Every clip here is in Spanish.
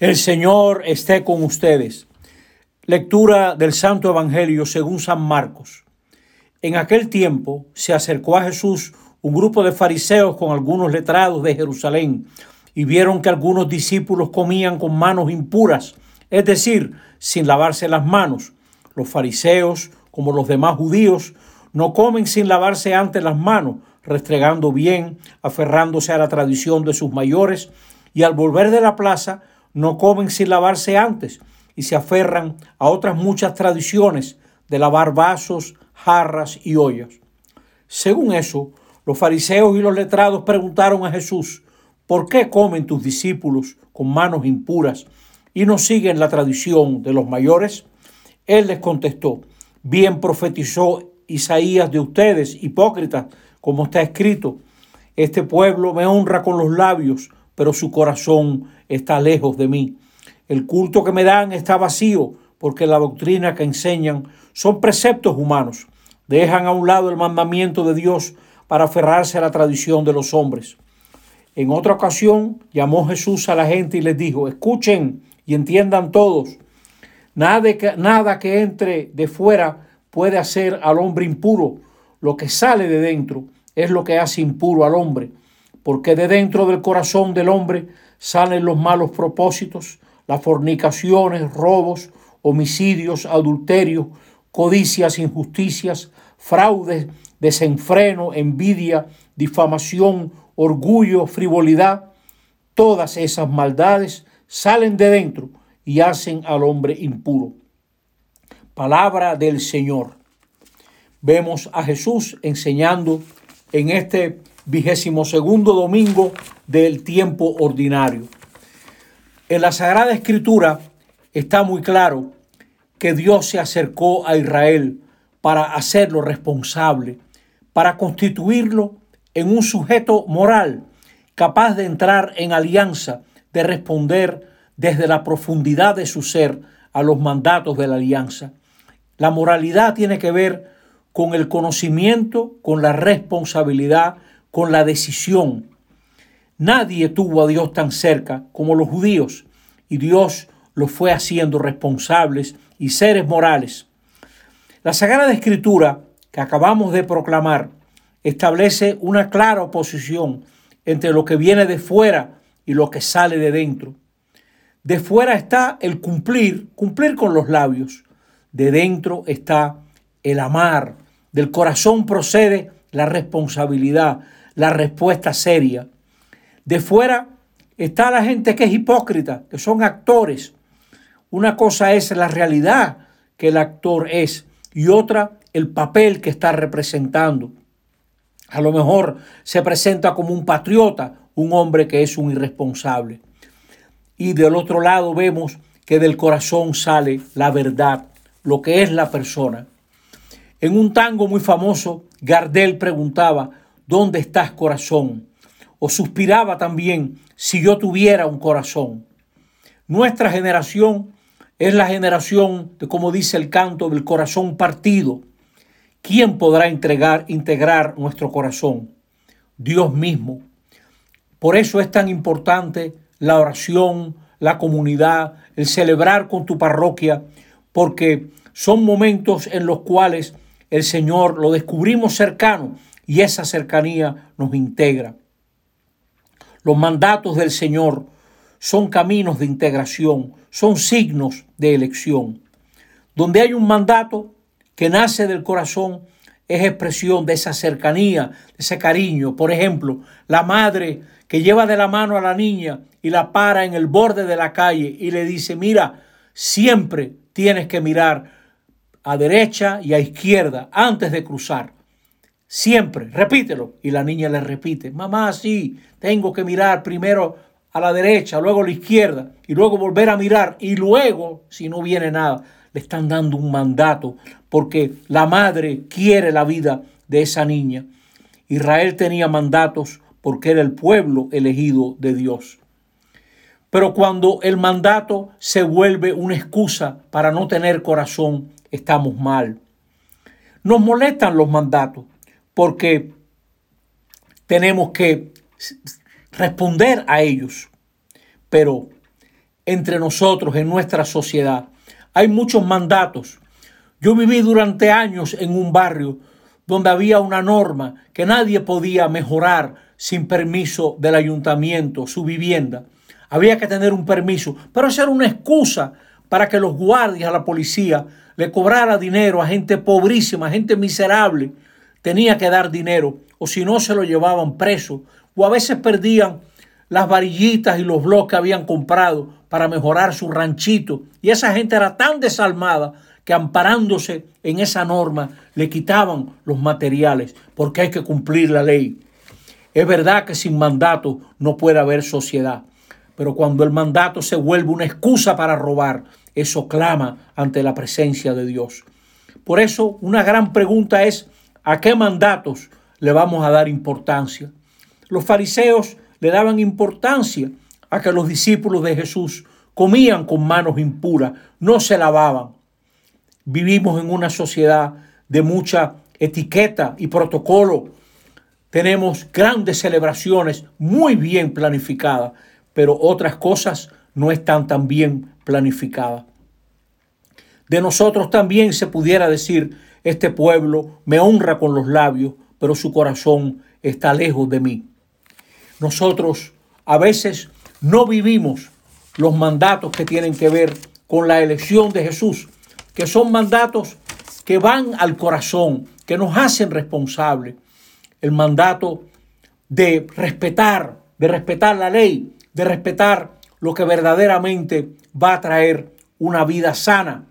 El Señor esté con ustedes. Lectura del Santo Evangelio según San Marcos. En aquel tiempo se acercó a Jesús un grupo de fariseos con algunos letrados de Jerusalén y vieron que algunos discípulos comían con manos impuras, es decir, sin lavarse las manos. Los fariseos, como los demás judíos, no comen sin lavarse antes las manos, restregando bien, aferrándose a la tradición de sus mayores, y al volver de la plaza, no comen sin lavarse antes y se aferran a otras muchas tradiciones de lavar vasos, jarras y ollas. Según eso, los fariseos y los letrados preguntaron a Jesús, ¿por qué comen tus discípulos con manos impuras y no siguen la tradición de los mayores? Él les contestó, bien profetizó Isaías de ustedes, hipócritas, como está escrito, este pueblo me honra con los labios, pero su corazón está lejos de mí. El culto que me dan está vacío porque la doctrina que enseñan son preceptos humanos. Dejan a un lado el mandamiento de Dios para aferrarse a la tradición de los hombres. En otra ocasión llamó Jesús a la gente y les dijo, escuchen y entiendan todos, nada que, nada que entre de fuera puede hacer al hombre impuro, lo que sale de dentro es lo que hace impuro al hombre porque de dentro del corazón del hombre salen los malos propósitos, las fornicaciones, robos, homicidios, adulterios, codicias, injusticias, fraudes, desenfreno, envidia, difamación, orgullo, frivolidad. Todas esas maldades salen de dentro y hacen al hombre impuro. Palabra del Señor. Vemos a Jesús enseñando en este vigésimo segundo domingo del tiempo ordinario. En la Sagrada Escritura está muy claro que Dios se acercó a Israel para hacerlo responsable, para constituirlo en un sujeto moral capaz de entrar en alianza, de responder desde la profundidad de su ser a los mandatos de la alianza. La moralidad tiene que ver con el conocimiento, con la responsabilidad, con la decisión. Nadie tuvo a Dios tan cerca como los judíos y Dios los fue haciendo responsables y seres morales. La Sagrada Escritura que acabamos de proclamar establece una clara oposición entre lo que viene de fuera y lo que sale de dentro. De fuera está el cumplir, cumplir con los labios. De dentro está el amar. Del corazón procede la responsabilidad, la respuesta seria. De fuera está la gente que es hipócrita, que son actores. Una cosa es la realidad que el actor es y otra el papel que está representando. A lo mejor se presenta como un patriota, un hombre que es un irresponsable. Y del otro lado vemos que del corazón sale la verdad, lo que es la persona. En un tango muy famoso, Gardel preguntaba, ¿dónde estás corazón? O suspiraba también, si yo tuviera un corazón. Nuestra generación es la generación de, como dice el canto, del corazón partido. ¿Quién podrá entregar, integrar nuestro corazón? Dios mismo. Por eso es tan importante la oración, la comunidad, el celebrar con tu parroquia, porque son momentos en los cuales el Señor lo descubrimos cercano y esa cercanía nos integra. Los mandatos del Señor son caminos de integración, son signos de elección. Donde hay un mandato que nace del corazón, es expresión de esa cercanía, de ese cariño. Por ejemplo, la madre que lleva de la mano a la niña y la para en el borde de la calle y le dice, mira, siempre tienes que mirar a derecha y a izquierda antes de cruzar. Siempre, repítelo. Y la niña le repite, mamá, sí, tengo que mirar primero a la derecha, luego a la izquierda, y luego volver a mirar, y luego, si no viene nada, le están dando un mandato, porque la madre quiere la vida de esa niña. Israel tenía mandatos porque era el pueblo elegido de Dios. Pero cuando el mandato se vuelve una excusa para no tener corazón, estamos mal. Nos molestan los mandatos, porque tenemos que responder a ellos. Pero entre nosotros, en nuestra sociedad. Hay muchos mandatos. Yo viví durante años en un barrio donde había una norma que nadie podía mejorar sin permiso del ayuntamiento, su vivienda. Había que tener un permiso, pero esa era una excusa para que los guardias, la policía, le cobrara dinero a gente pobrísima, a gente miserable. Tenía que dar dinero, o si no se lo llevaban preso, o a veces perdían las varillitas y los bloques que habían comprado para mejorar su ranchito. Y esa gente era tan desalmada que amparándose en esa norma le quitaban los materiales porque hay que cumplir la ley. Es verdad que sin mandato no puede haber sociedad, pero cuando el mandato se vuelve una excusa para robar, eso clama ante la presencia de Dios. Por eso una gran pregunta es, ¿a qué mandatos le vamos a dar importancia? Los fariseos le daban importancia a que los discípulos de Jesús comían con manos impuras, no se lavaban. Vivimos en una sociedad de mucha etiqueta y protocolo. Tenemos grandes celebraciones muy bien planificadas, pero otras cosas no están tan bien planificadas. De nosotros también se pudiera decir, este pueblo me honra con los labios, pero su corazón está lejos de mí. Nosotros a veces no vivimos los mandatos que tienen que ver con la elección de Jesús, que son mandatos que van al corazón, que nos hacen responsables. El mandato de respetar, de respetar la ley, de respetar lo que verdaderamente va a traer una vida sana.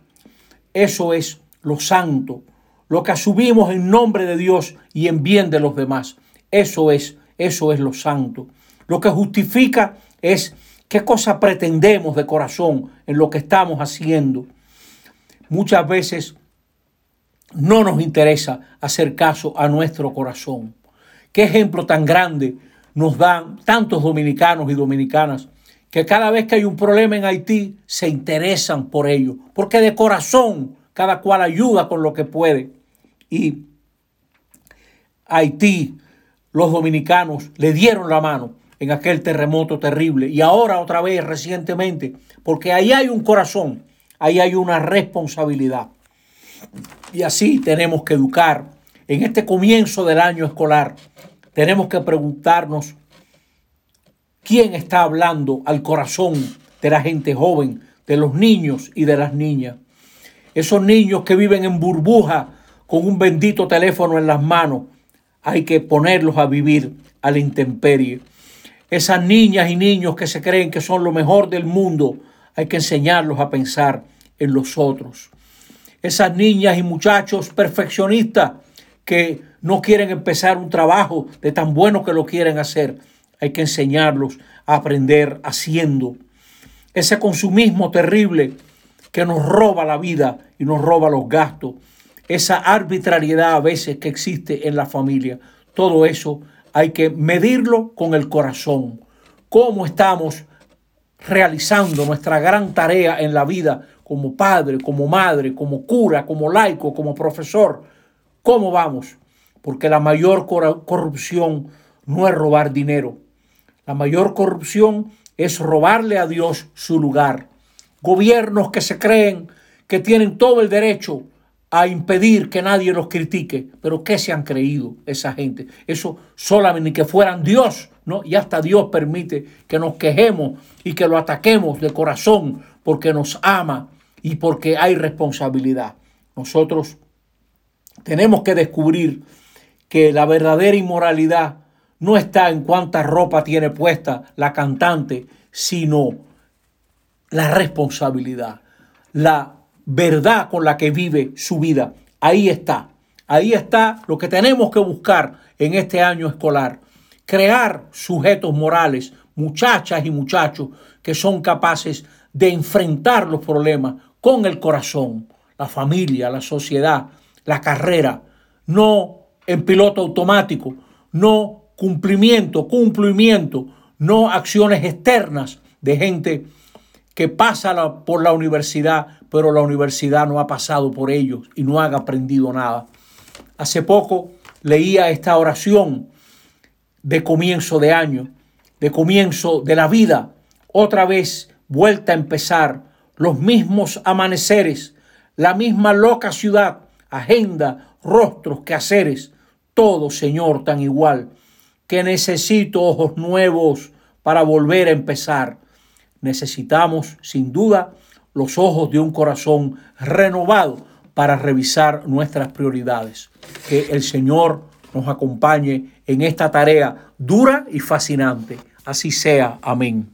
Eso es lo santo, lo que asumimos en nombre de Dios y en bien de los demás. Eso es, eso es lo santo. Lo que justifica es qué cosa pretendemos de corazón en lo que estamos haciendo muchas veces no nos interesa hacer caso a nuestro corazón. Qué ejemplo tan grande nos dan tantos dominicanos y dominicanas que cada vez que hay un problema en Haití se interesan por ello, porque de corazón cada cual ayuda con lo que puede. Y Haití, los dominicanos le dieron la mano en aquel terremoto terrible y ahora otra vez recientemente, porque ahí hay un corazón ahí hay una responsabilidad. Y así tenemos que educar. En este comienzo del año escolar, tenemos que preguntarnos quién está hablando al corazón de la gente joven, de los niños y de las niñas. Esos niños que viven en burbuja con un bendito teléfono en las manos, hay que ponerlos a vivir a la intemperie. Esas niñas y niños que se creen que son lo mejor del mundo, hay que enseñarlos a pensar en los otros. Esas niñas y muchachos perfeccionistas que no quieren empezar un trabajo de tan bueno que lo quieren hacer, hay que enseñarlos a aprender haciendo. Ese consumismo terrible que nos roba la vida y nos roba los gastos, esa arbitrariedad a veces que existe en la familia, todo eso hay que medirlo con el corazón. ¿Cómo estamos realizando nuestra gran tarea en la vida como padre, como madre, como cura, como laico, como profesor. ¿Cómo vamos? Porque la mayor corrupción no es robar dinero. La mayor corrupción es robarle a Dios su lugar. Gobiernos que se creen que tienen todo el derecho a impedir que nadie los critique. Pero ¿qué se han creído esa gente? Eso solamente que fueran Dios, ¿no? Y hasta Dios permite que nos quejemos y que lo ataquemos de corazón porque nos ama y porque hay responsabilidad. Nosotros tenemos que descubrir que la verdadera inmoralidad no está en cuánta ropa tiene puesta la cantante, sino la responsabilidad, la verdad con la que vive su vida. Ahí está. Ahí está lo que tenemos que buscar en este año escolar. Crear sujetos morales, muchachas y muchachos que son capaces de enfrentar los problemas con el corazón, la familia, la sociedad, la carrera, no en piloto automático, no cumplimiento, cumplimiento, no acciones externas de gente que pasa por la universidad, pero la universidad no ha pasado por ellos y no han aprendido nada. Hace poco leía esta oración de comienzo de año, de comienzo de la vida. Otra vez vuelta a empezar, los mismos amaneceres, la misma loca ciudad, agenda, rostros, quehaceres, todo, Señor, tan igual, que necesito ojos nuevos para volver a empezar. Necesitamos, sin duda, los ojos de un corazón renovado para revisar nuestras prioridades. Que el Señor nos acompañe en esta tarea dura y fascinante. Así sea. Amén.